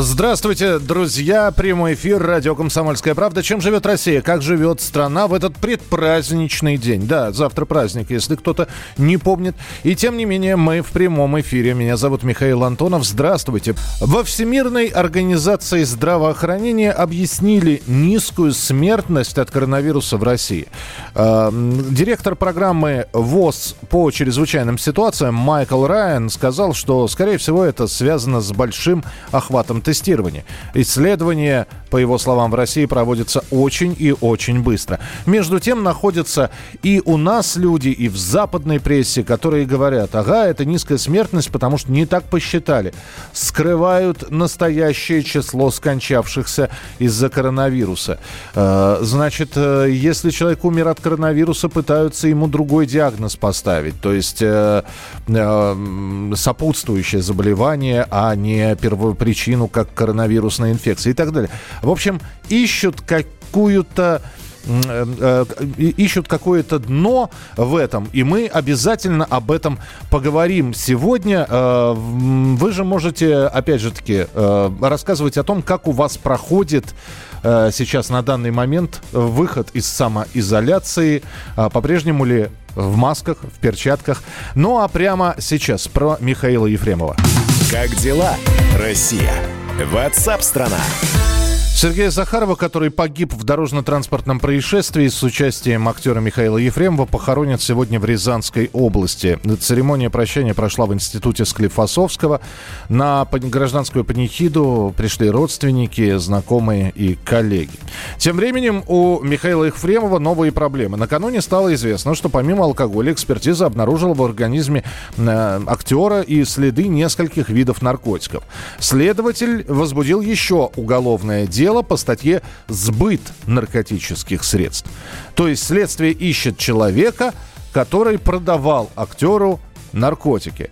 Здравствуйте, друзья. Прямой эфир радио «Комсомольская правда». Чем живет Россия? Как живет страна в этот предпраздничный день? Да, завтра праздник, если кто-то не помнит. И тем не менее, мы в прямом эфире. Меня зовут Михаил Антонов. Здравствуйте. Во Всемирной организации здравоохранения объяснили низкую смертность от коронавируса в России. Э, директор программы ВОЗ по чрезвычайным ситуациям Майкл Райан сказал, что, скорее всего, это связано с большим охватом тестирования. Исследования, по его словам, в России проводятся очень и очень быстро. Между тем находятся и у нас люди, и в западной прессе, которые говорят, ага, это низкая смертность, потому что не так посчитали. Скрывают настоящее число скончавшихся из-за коронавируса. Э, значит, э, если человек умер от коронавируса, пытаются ему другой диагноз поставить. То есть э, сопутствующее заболевание, а не первопричину как коронавирусная инфекция и так далее. В общем, ищут какую-то э, э, ищут какое-то дно в этом, и мы обязательно об этом поговорим сегодня. Э, вы же можете, опять же таки, рассказывать о том, как у вас проходит сейчас на данный момент выход из самоизоляции, по-прежнему ли в масках, в перчатках. Ну а прямо сейчас про Михаила Ефремова. Как дела, Россия? Ватсап-страна! Сергея Захарова, который погиб в дорожно-транспортном происшествии с участием актера Михаила Ефремова, похоронят сегодня в Рязанской области. Церемония прощания прошла в институте Склифосовского. На гражданскую панихиду пришли родственники, знакомые и коллеги. Тем временем у Михаила Ефремова новые проблемы. Накануне стало известно, что помимо алкоголя экспертиза обнаружила в организме э, актера и следы нескольких видов наркотиков. Следователь возбудил еще уголовное дело дело по статье «Сбыт наркотических средств». То есть следствие ищет человека, который продавал актеру наркотики.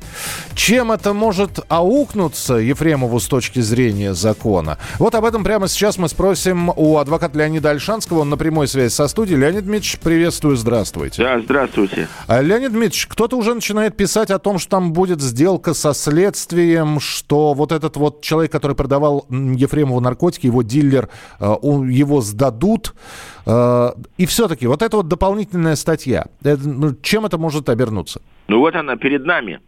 Чем это может аукнуться Ефремову с точки зрения закона? Вот об этом прямо сейчас мы спросим у адвоката Леонида Альшанского. Он на прямой связи со студией. Леонид Дмитриевич, приветствую, здравствуйте. Да, здравствуйте. А, Леонид Дмитриевич, кто-то уже начинает писать о том, что там будет сделка со следствием, что вот этот вот человек, который продавал Ефремову наркотики, его дилер, э, его сдадут. Э, и все-таки вот эта вот дополнительная статья, ну, чем это может обернуться? Ну вот она перед нами.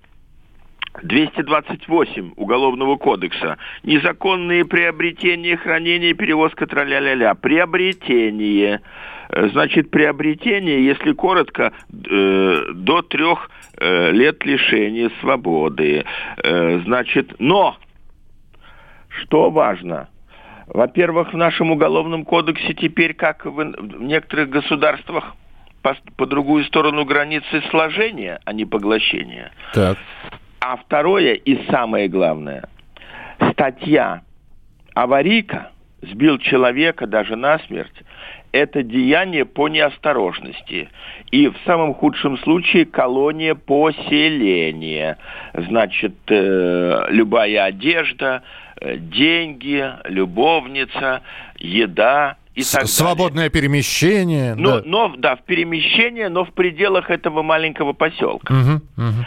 228 Уголовного кодекса. Незаконные приобретения, хранение, перевозка траля-ля-ля. Приобретение. Э, значит, приобретение, если коротко, э, до трех э, лет лишения свободы. Э, значит, но, что важно, во-первых, в нашем Уголовном кодексе теперь, как в, в некоторых государствах, по, по другую сторону границы сложения, а не поглощения. Так. А второе и самое главное, статья аварийка сбил человека даже насмерть, это деяние по неосторожности. И в самом худшем случае колония поселения. Значит, э, любая одежда, э, деньги, любовница, еда и так Свободное далее. перемещение. Но, да. но, да, в перемещение, но в пределах этого маленького поселка. Угу, угу.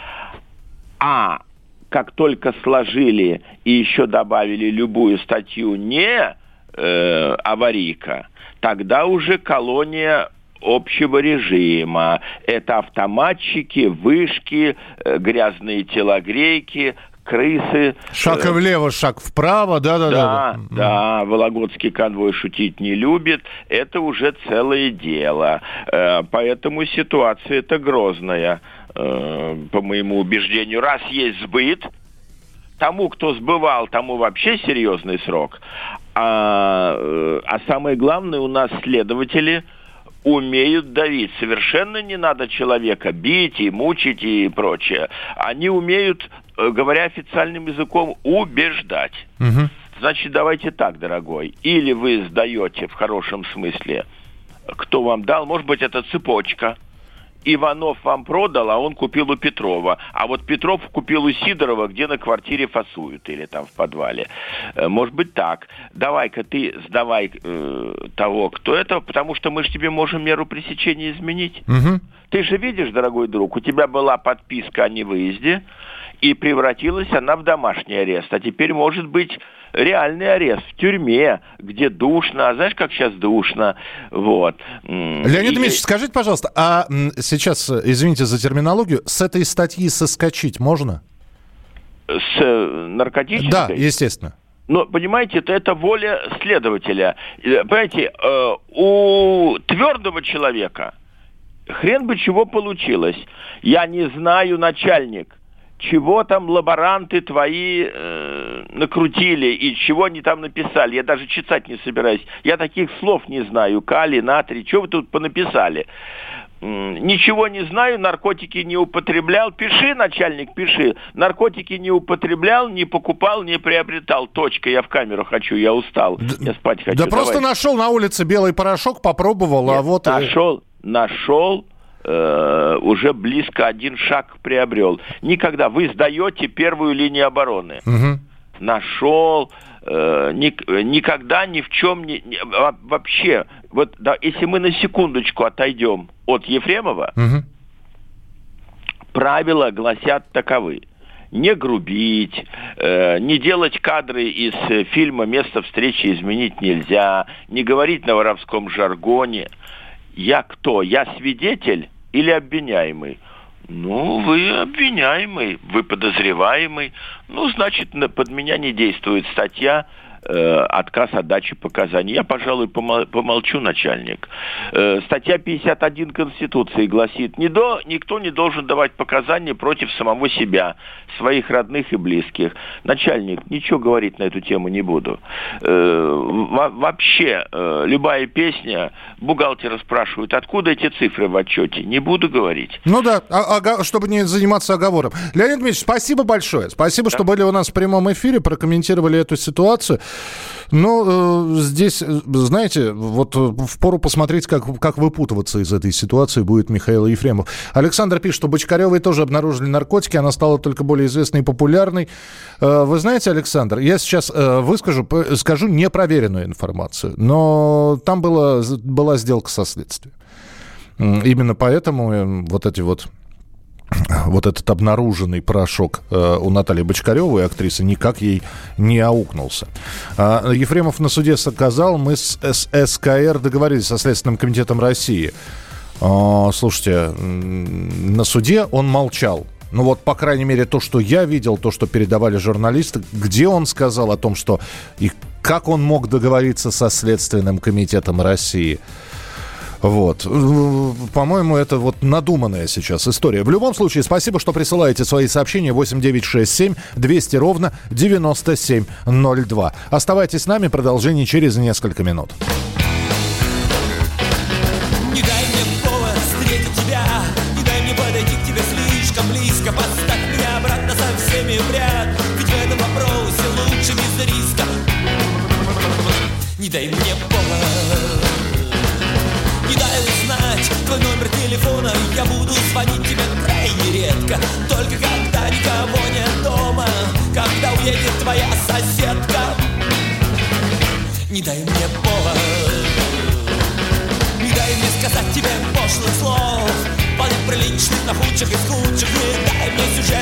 А как только сложили и еще добавили любую статью не э, аварийка, тогда уже колония общего режима. Это автоматчики, вышки, э, грязные телогрейки, крысы. Шаг э, влево, шаг вправо, да-да-да. Да, да, Вологодский конвой шутить не любит. Это уже целое дело. Э, поэтому ситуация это грозная, э, по моему убеждению. Раз есть сбыт, тому, кто сбывал, тому вообще серьезный срок. А, а самое главное, у нас следователи умеют давить. Совершенно не надо человека бить и мучить и прочее. Они умеют говоря официальным языком, убеждать. Угу. Значит, давайте так, дорогой. Или вы сдаете в хорошем смысле, кто вам дал, может быть, это цепочка, Иванов вам продал, а он купил у Петрова. А вот Петров купил у Сидорова, где на квартире фасуют или там в подвале. Э, может быть так. Давай-ка ты сдавай э, того, кто это, потому что мы же тебе можем меру пресечения изменить. Угу. Ты же видишь, дорогой друг, у тебя была подписка о невыезде, и превратилась она в домашний арест. А теперь может быть реальный арест в тюрьме, где душно, а знаешь, как сейчас душно, вот. Леонид Ильич, скажите, пожалуйста, а сейчас, извините за терминологию, с этой статьи соскочить можно? С э, наркотической? Да, естественно. Но, понимаете, это, это воля следователя. Э, понимаете, э, у твердого человека хрен бы чего получилось. Я не знаю, начальник, чего там лаборанты твои э, накрутили и чего они там написали. Я даже читать не собираюсь. Я таких слов не знаю. Калий, натрий, что вы тут понаписали? Ничего не знаю, наркотики не употреблял. Пиши, начальник, пиши. Наркотики не употреблял, не покупал, не приобретал. Точка, я в камеру хочу, я устал. Да, я спать хочу. Да Давай. просто нашел на улице белый порошок, попробовал, а Нет, а вот... Нашел, нашел, э, уже близко один шаг приобрел. Никогда вы сдаете первую линию обороны. Угу. Нашел, э, ни, никогда ни в чем не, не вообще. Вот да, если мы на секундочку отойдем от Ефремова, угу. правила гласят таковы не грубить, э, не делать кадры из э, фильма «Место встречи изменить нельзя», не говорить на воровском жаргоне. Я кто? Я свидетель или обвиняемый? Ну, вы обвиняемый, вы подозреваемый. Ну, значит, под меня не действует статья э, отказ от дачи показаний. Я, пожалуй, помолчу, начальник. Э, статья 51 Конституции гласит, никто не должен давать показания против самого себя, своих родных и близких. Начальник, ничего говорить на эту тему не буду. Э, вообще, любая песня, бухгалтера спрашивают, откуда эти цифры в отчете? Не буду говорить. Ну да, а, чтобы не заниматься оговором. Леонид Дмитриевич, спасибо большое. Спасибо, что были у нас в прямом эфире, прокомментировали эту ситуацию. Ну, э, здесь, э, знаете, вот э, в пору посмотреть, как, как выпутываться из этой ситуации будет Михаил Ефремов. Александр пишет, что Бочкаревой тоже обнаружили наркотики, она стала только более известной и популярной. Вы знаете, Александр, я сейчас выскажу, скажу непроверенную информацию, но там была, была сделка со следствием. Именно поэтому вот эти вот вот этот обнаруженный порошок э, у Натальи Бочкаревой, актрисы, никак ей не аукнулся. А, Ефремов на суде сказал, мы с СКР договорились со Следственным комитетом России. А, слушайте, на суде он молчал. Ну вот, по крайней мере, то, что я видел, то, что передавали журналисты, где он сказал о том, что и как он мог договориться со Следственным комитетом России – вот. По-моему, это вот надуманная сейчас история. В любом случае, спасибо, что присылаете свои сообщения 8967 200 ровно 9702. Оставайтесь с нами, продолжение через несколько минут. Я буду звонить тебе крайне редко. Только когда никого нет дома Когда уедет твоя соседка. Не дай мне повод Не дай мне сказать тебе пошлых слов. Вполне приличных, на худших и худших Не дай мне сюжетов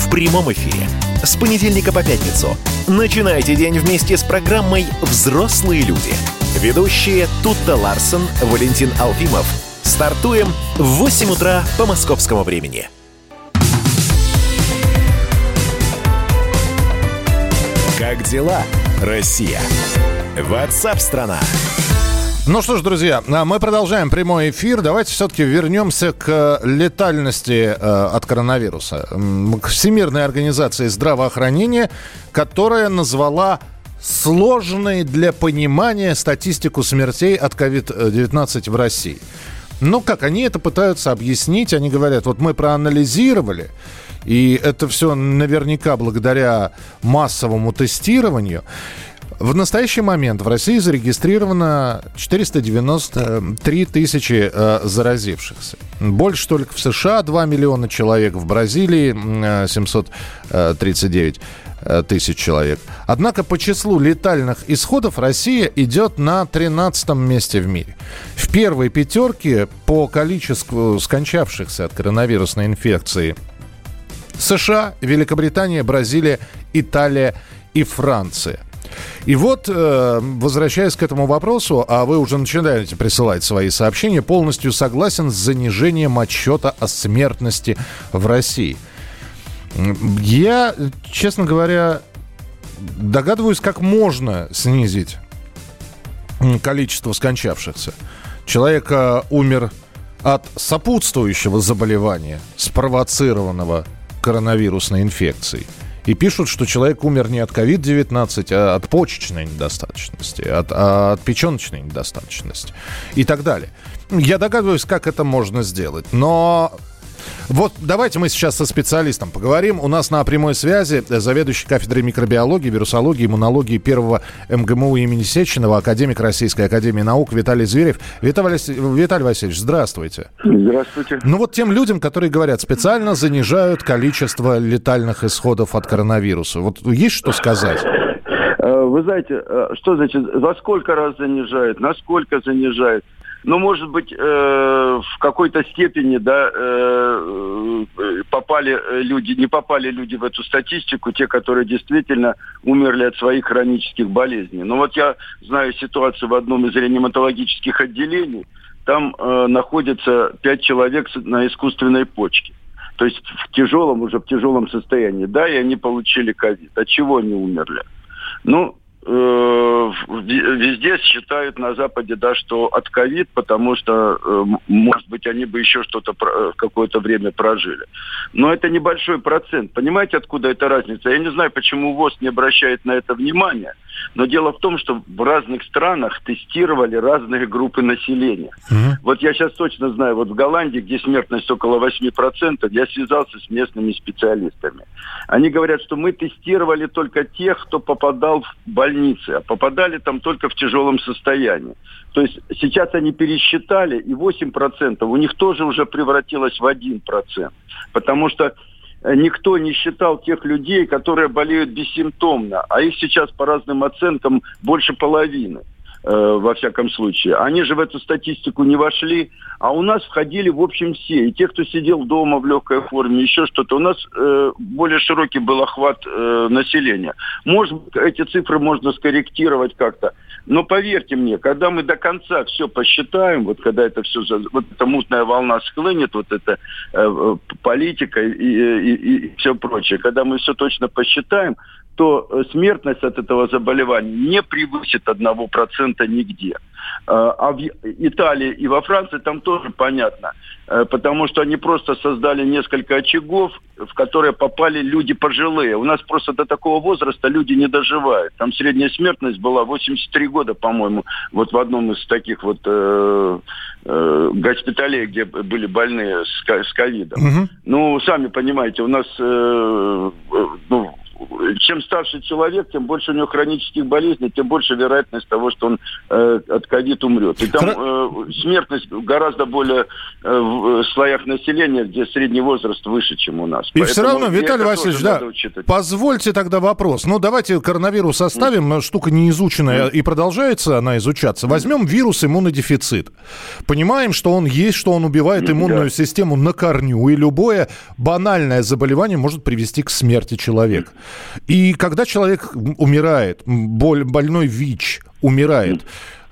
в прямом эфире. С понедельника по пятницу. Начинайте день вместе с программой «Взрослые люди». Ведущие Тутта Ларсон, Валентин Алфимов. Стартуем в 8 утра по московскому времени. Как дела, Россия? Ватсап-страна! Ну что ж, друзья, а мы продолжаем прямой эфир. Давайте все-таки вернемся к летальности э, от коронавируса. К Всемирной организации здравоохранения, которая назвала сложной для понимания статистику смертей от COVID-19 в России. Ну как, они это пытаются объяснить. Они говорят, вот мы проанализировали, и это все наверняка благодаря массовому тестированию. В настоящий момент в России зарегистрировано 493 тысячи э, заразившихся. Больше только в США 2 миллиона человек, в Бразилии э, 739 э, тысяч человек. Однако по числу летальных исходов Россия идет на 13 месте в мире. В первой пятерке по количеству скончавшихся от коронавирусной инфекции США, Великобритания, Бразилия, Италия и Франция. И вот, э, возвращаясь к этому вопросу, а вы уже начинаете присылать свои сообщения, полностью согласен с занижением отчета о смертности в России. Я, честно говоря, догадываюсь, как можно снизить количество скончавшихся. Человек э, умер от сопутствующего заболевания, спровоцированного коронавирусной инфекцией. И пишут, что человек умер не от COVID-19, а от почечной недостаточности, от, а от печеночной недостаточности и так далее. Я догадываюсь, как это можно сделать, но вот давайте мы сейчас со специалистом поговорим. У нас на прямой связи заведующий кафедрой микробиологии, вирусологии, иммунологии первого МГМУ имени Сеченова, академик Российской Академии Наук Виталий Зверев. Виталий, Виталий Васильевич, здравствуйте. Здравствуйте. Ну вот тем людям, которые говорят, специально занижают количество летальных исходов от коронавируса. Вот есть что сказать? Э, Вы знаете, э, что значит, за сколько раз занижает, насколько занижает? Ну, может быть, э, в какой-то степени, да, э, э, попали люди, не попали люди в эту статистику, те, которые действительно умерли от своих хронических болезней. Но вот я знаю ситуацию в одном из реаниматологических отделений. Там э, находится пять человек на искусственной почке. То есть в тяжелом, уже в тяжелом состоянии. Да, и они получили ковид. От чего они умерли? Ну, везде считают на Западе, да, что от ковид, потому что, э, может быть, они бы еще что-то э, какое-то время прожили. Но это небольшой процент. Понимаете, откуда эта разница? Я не знаю, почему ВОЗ не обращает на это внимания, но дело в том, что в разных странах тестировали разные группы населения. Вот я сейчас точно знаю, вот в Голландии, где смертность около 8%, я связался с местными специалистами. Они говорят, что мы тестировали только тех, кто попадал в больницы, а попадали там только в тяжелом состоянии. То есть сейчас они пересчитали, и 8% у них тоже уже превратилось в 1%. Потому что э, никто не считал тех людей, которые болеют бессимптомно, а их сейчас по разным оценкам больше половины во всяком случае. Они же в эту статистику не вошли, а у нас входили в общем все. И те, кто сидел дома в легкой форме, еще что-то. У нас э, более широкий был охват э, населения. Может эти цифры можно скорректировать как-то. Но поверьте мне, когда мы до конца все посчитаем, вот когда это все, вот эта мутная волна схлынет, вот эта э, э, политика и, и, и все прочее, когда мы все точно посчитаем, то э, смертность от этого заболевания не превысит 1% нигде. А, а в Италии и во Франции там тоже понятно, э, потому что они просто создали несколько очагов, в которые попали люди пожилые. У нас просто до такого возраста люди не доживают. Там средняя смертность была 83 года, по-моему, вот в одном из таких вот э, э, госпиталей, где были больные с ковидом. Угу. Ну, сами понимаете, у нас э, э ну, чем старше человек, тем больше у него хронических болезней, тем больше вероятность того, что он э, от ковид умрет. И там э, смертность гораздо более э, в слоях населения, где средний возраст выше, чем у нас. И Поэтому все равно, Виталий Васильевич, да, позвольте тогда вопрос. Ну, давайте коронавирус оставим, mm. штука не изученная, mm. и продолжается она изучаться. Возьмем вирус иммунодефицит. Понимаем, что он есть, что он убивает mm, иммунную да. систему на корню, и любое банальное заболевание может привести к смерти человека. И когда человек умирает, боль, больной ВИЧ умирает,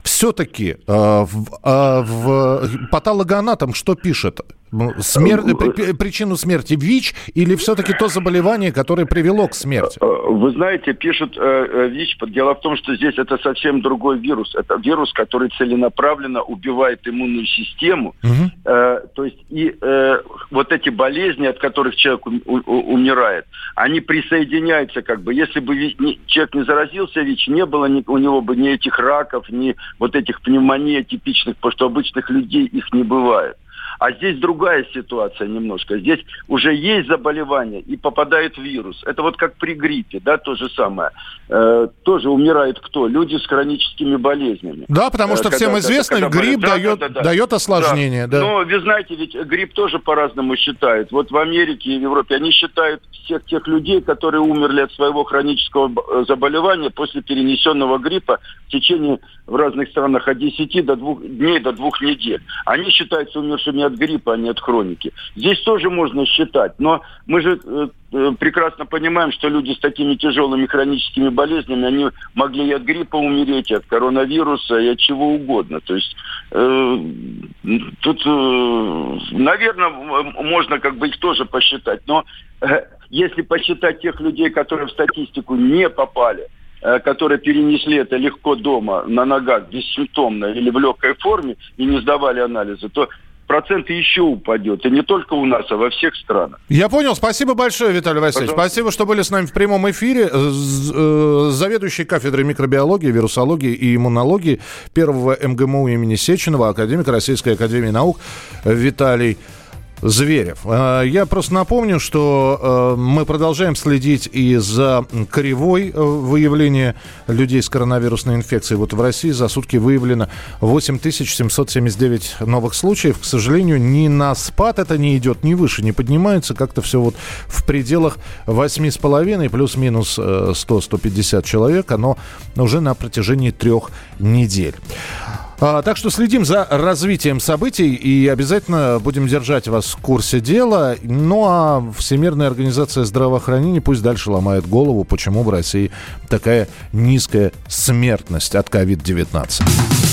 все-таки э, в, э, в патологоанатом что пишет? Ну, смер... Э, при... Причину смерти ВИЧ или все-таки то заболевание, которое привело к смерти? Э, вы знаете, пишут э, ВИЧ. Дело в том, что здесь это совсем другой вирус. Это вирус, который целенаправленно убивает иммунную систему. Угу. Э, то есть и э, вот эти болезни, от которых человек у, у, умирает, они присоединяются как бы. Если бы ВИЧ, не, человек не заразился ВИЧ, не было ни, у него бы ни этих раков, ни вот этих пневмоний типичных, потому что обычных людей их не бывает. А здесь другая ситуация немножко. Здесь уже есть заболевание и попадает вирус. Это вот как при гриппе, да, то же самое. Э, тоже умирает кто? Люди с хроническими болезнями. Да, потому что э, всем когда, известно, когда, грипп да, дает, да, да, дает осложнение. Да. Да. Но вы знаете, ведь грипп тоже по-разному считают. Вот в Америке и в Европе они считают всех тех людей, которые умерли от своего хронического э, заболевания после перенесенного гриппа в течение в разных странах от 10 до 2 дней до 2 недель. Они считаются умершими от гриппа, а не от хроники. Здесь тоже можно считать, но мы же э, э, прекрасно понимаем, что люди с такими тяжелыми хроническими болезнями, они могли и от гриппа умереть, и от коронавируса, и от чего угодно. То есть э, тут, э, наверное, можно как бы их тоже посчитать, но э, если посчитать тех людей, которые в статистику не попали, Э, которые перенесли это легко дома, на ногах, бессимптомно или в легкой форме и не сдавали анализы, то процент еще упадет. И не только у нас, а во всех странах. Я понял. Спасибо большое, Виталий Васильевич. Пожалуйста. Спасибо, что были с нами в прямом эфире. Э, заведующий кафедрой микробиологии, вирусологии и иммунологии первого МГМУ имени Сеченова, академик Российской Академии Наук Виталий Зверев. А, я просто напомню, что э, мы продолжаем следить и за кривой э, выявления людей с коронавирусной инфекцией. Вот в России за сутки выявлено 8779 новых случаев. К сожалению, ни на спад это не идет, ни выше не поднимается. Как-то все вот в пределах 8,5 плюс-минус 100-150 э, человек. Оно уже на протяжении трех недель. А, так что следим за развитием событий и обязательно будем держать вас в курсе дела. Ну а Всемирная организация здравоохранения пусть дальше ломает голову, почему в России такая низкая смертность от COVID-19.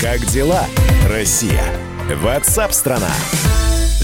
Как дела, Россия? Ватсап-страна!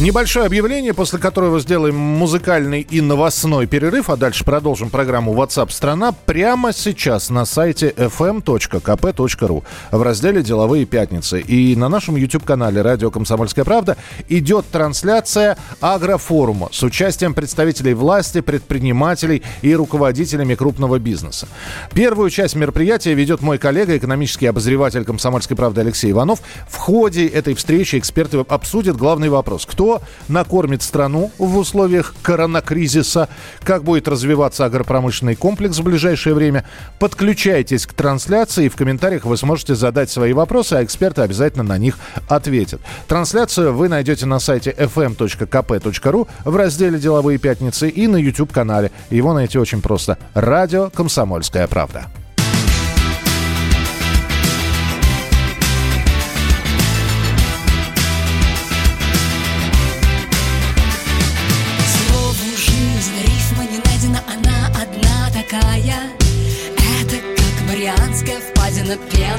Небольшое объявление, после которого сделаем музыкальный и новостной перерыв, а дальше продолжим программу WhatsApp страна прямо сейчас на сайте fm.kp.ru в разделе «Деловые пятницы». И на нашем YouTube-канале «Радио Комсомольская правда» идет трансляция агрофорума с участием представителей власти, предпринимателей и руководителями крупного бизнеса. Первую часть мероприятия ведет мой коллега, экономический обозреватель «Комсомольской правды» Алексей Иванов. В ходе этой встречи эксперты обсудят главный вопрос. Кто кто накормит страну в условиях коронакризиса, как будет развиваться агропромышленный комплекс в ближайшее время. Подключайтесь к трансляции, в комментариях вы сможете задать свои вопросы, а эксперты обязательно на них ответят. Трансляцию вы найдете на сайте fm.kp.ru в разделе «Деловые пятницы» и на YouTube-канале. Его найти очень просто. Радио «Комсомольская правда».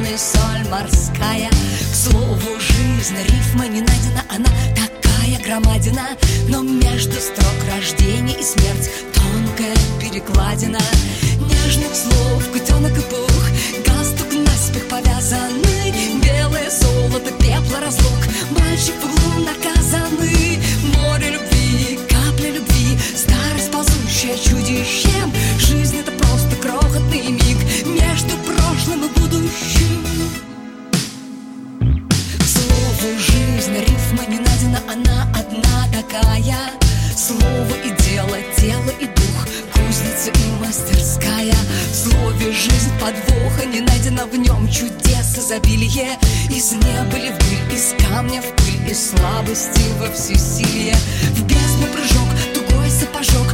Пеной соль морская. К слову, жизнь, рифма не найдена Она такая громадина. Но между строк рождения и смерть Тонкая перекладина. Нежных слов, котенок и пух Галстук наспех повязанный. Белое золото, пепла разлук. Мальчик в углу наказанный подвоха, не найдено в нем чудес. Изобилие Из неба ли в пыль, из камня в пыль, из слабости во всесилие. В бездну прыжок, тугой сапожок,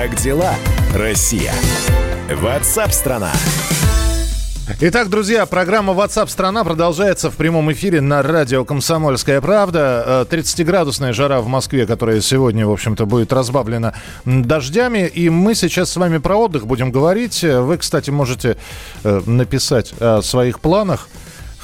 Как дела, Россия? Ватсап-страна! Итак, друзья, программа WhatsApp страна продолжается в прямом эфире на радио «Комсомольская правда». Э, 30-градусная жара в Москве, которая сегодня, в общем-то, будет разбавлена дождями. И мы сейчас с вами про отдых будем говорить. Э, Вы, кстати, можете э, написать о своих планах.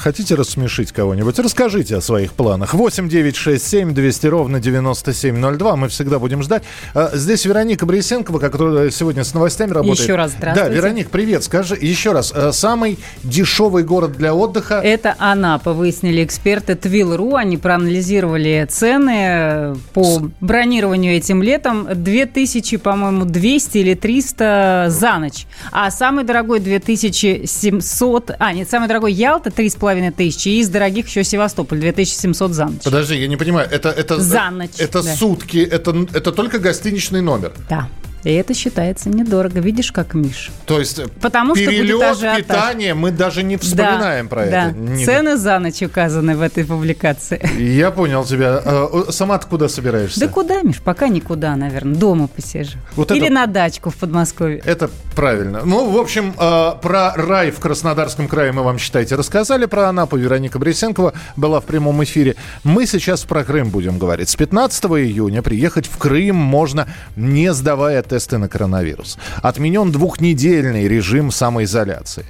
Хотите рассмешить кого-нибудь? Расскажите о своих планах. 8 9 6 7 200 ровно 9702. Мы всегда будем ждать. А, Здесь Вероника Борисенкова, которая сегодня с новостями работает. Еще раз здравствуйте. Да, Вероник, привет. Скажи еще раз. э, Самый дешевый город для отдыха? Это Анапа, выяснили эксперты Твил.ру. Они проанализировали цены по бронированию этим летом. 2000, по-моему, 200 или 300 за ночь. А самый дорогой 2700... А, нет, самый дорогой Ялта 3,5 тысячи. И из дорогих еще Севастополь 2700 за ночь. Подожди, я не понимаю. Это, это, За ночь, Это да. сутки, это, это только гостиничный номер. Да. И это считается недорого. Видишь, как Миш? То есть э, Потому что перелет, ажиотаж. питание, мы даже не вспоминаем про да. это. Не- Цены за ночь указаны в этой публикации. Я понял тебя. Э, Сама ты куда собираешься? Да куда, Миш? Пока никуда, наверное. Дома посижу. Вот Или это- на дачку в Подмосковье. Это правильно. Ну, в общем, э, про рай в Краснодарском крае мы вам, считайте, рассказали. Про Анапу Вероника Борисенкова была в прямом эфире. Мы сейчас про Крым будем говорить. С 15 июня приехать в Крым можно, не сдавая тесты на коронавирус. Отменен двухнедельный режим самоизоляции.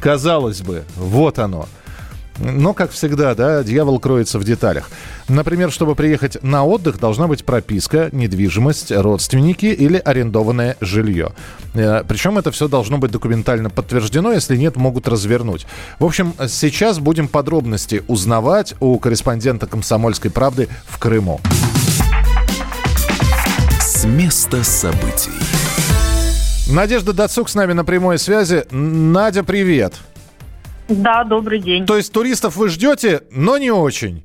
Казалось бы, вот оно. Но, как всегда, да, дьявол кроется в деталях. Например, чтобы приехать на отдых, должна быть прописка, недвижимость, родственники или арендованное жилье. Э, Причем это все должно быть документально подтверждено, если нет, могут развернуть. В общем, сейчас будем подробности узнавать у корреспондента «Комсомольской правды» в Крыму. С места событий. Надежда Дацук с нами на прямой связи. Надя, привет. Да, добрый день. То есть туристов вы ждете, но не очень.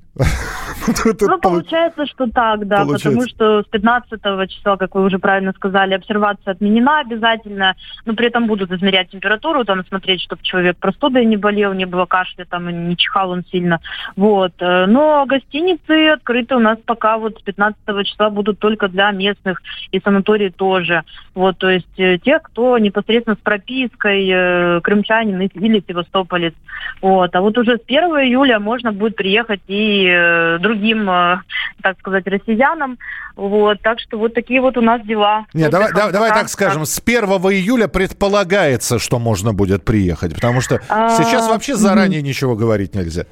Ну, получается, что так, да, Получается. потому что с 15 числа, как вы уже правильно сказали, обсервация отменена обязательно, но при этом будут измерять температуру, там смотреть, чтобы человек простудой не болел, не было кашля, там не чихал он сильно, вот. Э, Но гостиницы открыты у нас пока вот с 15 числа будут только для местных, и санатории тоже, вот, то есть э, те, кто непосредственно с пропиской, э, крымчанин или севастополец, вот. А вот уже с 1 июля можно будет приехать и э, другим, э, так сказать, россиянам. Вот. Так что вот такие вот у нас дела. Нет, давай, давай Пока так скажем, с 1 июля предполагается, что можно будет приехать, потому что А, сейчас вообще заранее ничего говорить нельзя.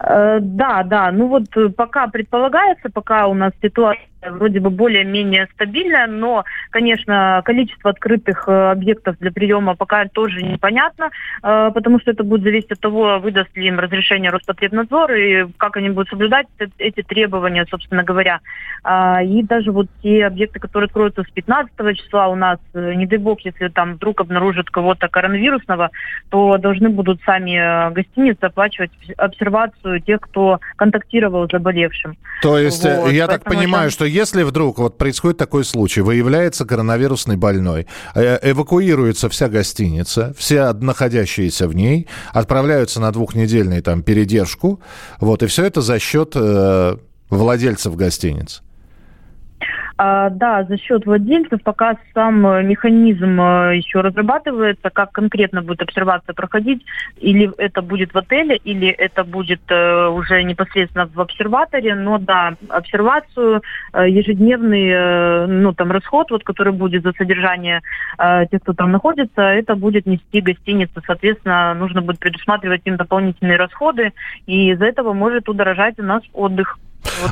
Э, Да, да. Ну вот э, пока предполагается, пока у нас ситуация вроде бы более-менее стабильная, но, конечно, количество открытых э, объектов для приема пока тоже непонятно, э, потому что это будет зависеть от того, выдаст ли им разрешение Роспотребнадзор и как они будут соблюдать э- эти требования, собственно говоря. А, И даже вот те объекты, которые откроются с 15 числа у нас, э, не дай бог, если там вдруг обнаружат кого-то коронавирусного, то должны будут сами э, гостиницы оплачивать обсервацию тех, кто контактировал с заболевшим. То есть, э, Вот, я так понимаю, это- что если вдруг вот происходит такой случай, выявляется коронавирусный больной, э, эвакуируется вся гостиница, все находящиеся в ней, отправляются на двухнедельную там передержку, вот, и все это за счет э, владельцев гостиниц. А, да, за счет владельцев пока сам э, механизм э, еще разрабатывается, как конкретно будет обсервация проходить, или это будет в отеле, или это будет э, уже непосредственно в обсерваторе, но да, обсервацию, ежедневный, ну там расход, вот, который будет за содержание тех, кто там находится, это будет нести гостиница, соответственно, нужно будет предусматривать им дополнительные расходы, и из-за этого может удорожать у нас отдых.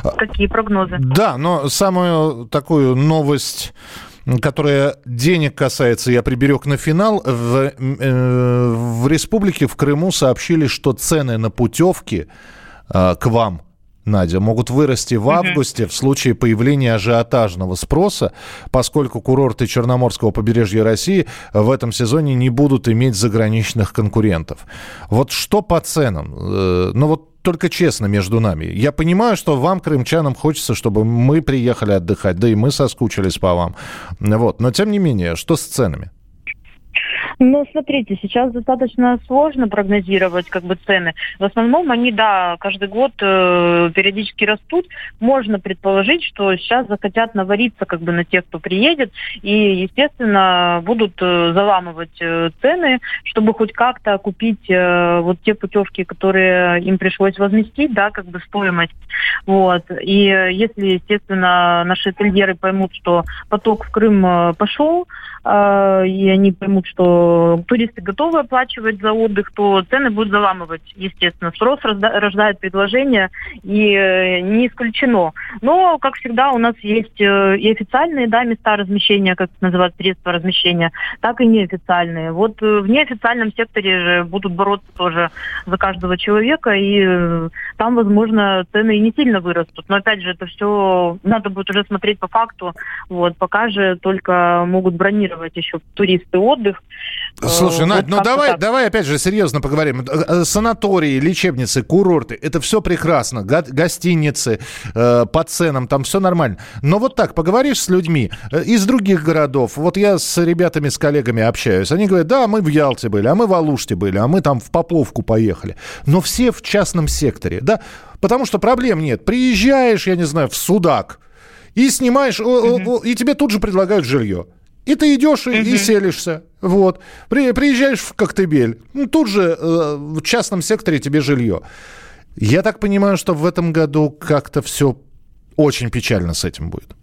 Вот такие прогнозы. Да, но самую такую новость которая денег касается, я приберег на финал. В, э, в республике, в Крыму сообщили, что цены на путевки э, к вам Надя, могут вырасти в августе в случае появления ажиотажного спроса, поскольку курорты Черноморского побережья России в этом сезоне не будут иметь заграничных конкурентов. Вот что по ценам? Э, Ну вот только честно между нами. Я понимаю, что вам, крымчанам, хочется, чтобы мы приехали отдыхать, да и мы соскучились по вам. Вот. Но тем не менее, что с ценами? Ну, смотрите, сейчас достаточно сложно прогнозировать как бы цены. В основном они, да, каждый год э, периодически растут. Можно предположить, что сейчас захотят навариться как бы на тех, кто приедет, и, естественно, будут э, заламывать э, цены, чтобы хоть как-то купить э, вот те путевки, которые им пришлось возместить, да, как бы стоимость. Вот. И если, естественно, наши ательеры поймут, что поток в Крым э, пошел, э, и они поймут, что туристы готовы оплачивать за отдых, то цены будут заламывать, естественно. Спрос рождает предложение, и э, не исключено. Но, как всегда, у нас есть э, и официальные да, места размещения, как называют, средства размещения, так и неофициальные. Вот э, в неофициальном секторе же будут бороться тоже за каждого человека, и э, там, возможно, цены и не сильно вырастут. Но, опять же, это все надо будет уже смотреть по факту. Вот, пока же только могут бронировать еще туристы отдых. Слушай, Э, Надь, вот ну давай, так. давай опять же серьезно поговорим. Э, э, Санатории, лечебницы, курорты, это все прекрасно. Га- Гостиницы э, по ценам, там все нормально. Но вот так, поговоришь с людьми из других городов. Вот я с ребятами, с коллегами общаюсь. Они говорят, да, мы в Ялте были, а мы в Алуште были, а мы там в Поповку поехали. Но все в частном секторе, да? Потому что проблем нет. Приезжаешь, я не знаю, в Судак и снимаешь, о, и тебе тут же предлагают жилье. И ты идешь и, и селишься. Вот. При- приезжаешь в Коктебель. ну, тут же э, в частном секторе тебе жилье. Я так понимаю, что в этом году как-то все очень печально с этим будет.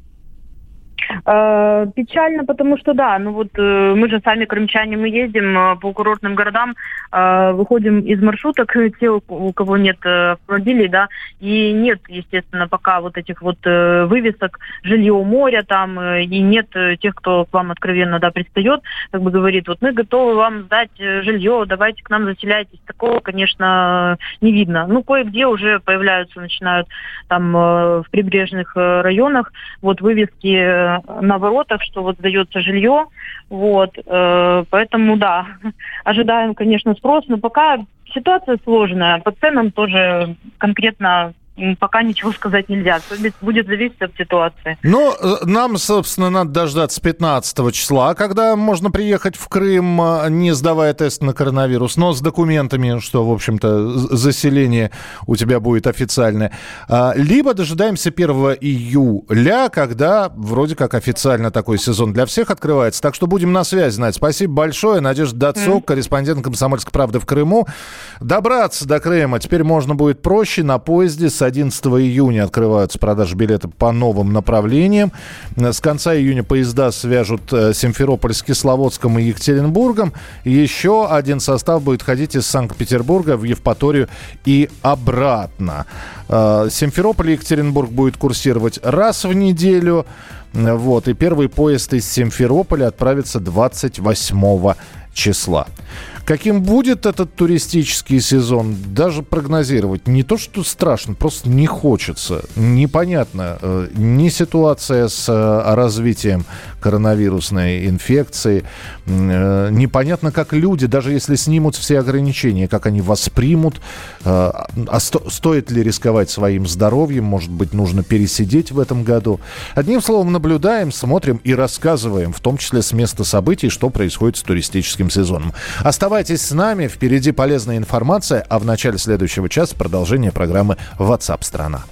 Э, печально, потому что да, ну вот э, мы же сами крымчане, мы ездим э, по курортным городам, э, выходим из маршруток, те, у кого нет э, автомобилей, да, и нет, естественно, пока вот этих вот э, вывесок жилье у моря там, э, и нет э, тех, кто к вам откровенно, да, пристает, как бы говорит, вот мы готовы вам сдать э, жилье, давайте к нам заселяйтесь. Такого, конечно, не видно. Ну, кое-где уже появляются, начинают там э, в прибрежных э, районах вот вывески на воротах, что вот сдается жилье, вот, э, поэтому, да, ожидаем, конечно, спрос, но пока ситуация сложная, по ценам тоже конкретно пока ничего сказать нельзя, будет зависеть от ситуации. Ну, э, нам, собственно, надо дождаться 15 числа, когда можно приехать в Крым, э, не сдавая тест на коронавирус, но с документами, что, в общем-то, заселение у тебя будет официальное. А, Либо дожидаемся 1 июля, когда вроде как официально такой сезон для всех открывается. Так что будем на связи, Надь. Спасибо большое. Надежда Дацук, корреспондент «Комсомольской правды» в Крыму. Добраться до Крыма теперь можно будет проще. На поезде с 11 июня открываются продажи билетов по новым направлениям. С конца июня поезда свяжут э, Симферополь с Кисловодском и Екатеринбургом. Еще один состав будет ходить из Санкт-Петербурга в Евпаторию и обратно. Э, Симферополь и Екатеринбург будет курсировать раз в неделю. Вот, и первый поезд из Симферополя отправится 28 числа. Каким будет этот туристический сезон, даже прогнозировать не то, что страшно, просто не хочется. Непонятно э, ни ситуация с э, развитием коронавирусной инфекции, э, непонятно, как люди, даже если снимут все ограничения, как они воспримут, а сто- стоит ли рисковать своим здоровьем, может быть, нужно пересидеть в этом году. Одним словом, наблюдаем, смотрим и рассказываем, в том числе с места событий, что происходит с туристическим сезоном. Оставайтесь с нами, впереди полезная информация, а в начале следующего часа продолжение программы WhatsApp страна.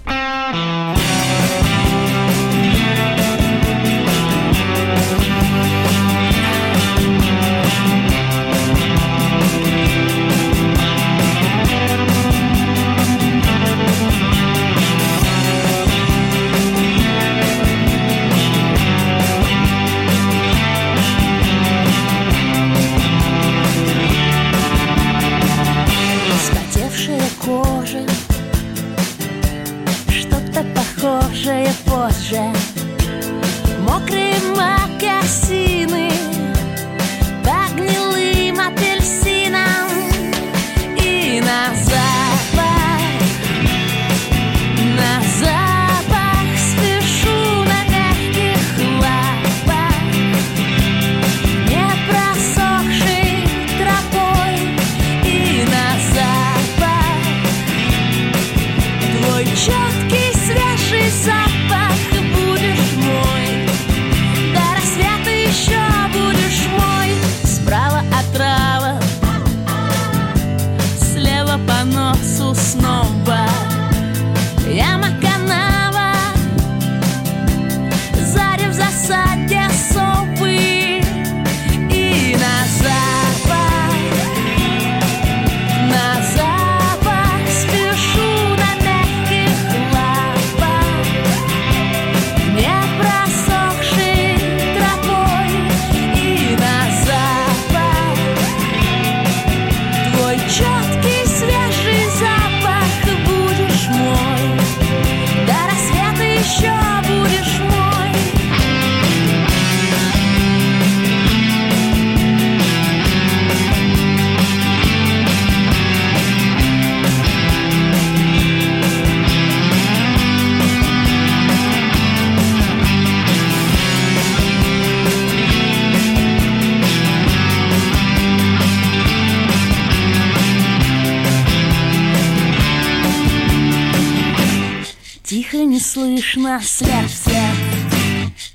Тихо не слышно след в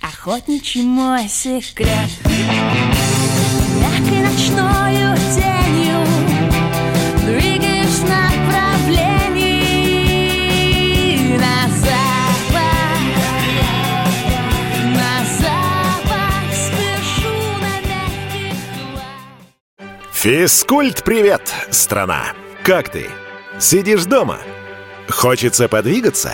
Охотничий мой секрет Мягкой ночною тенью Двигаешь направлении На запах На запах Спешу на мягких Физкульт-привет, страна! Как ты? Сидишь дома? Хочется подвигаться?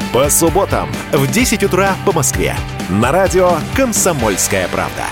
По субботам в 10 утра по Москве. На радио «Комсомольская правда».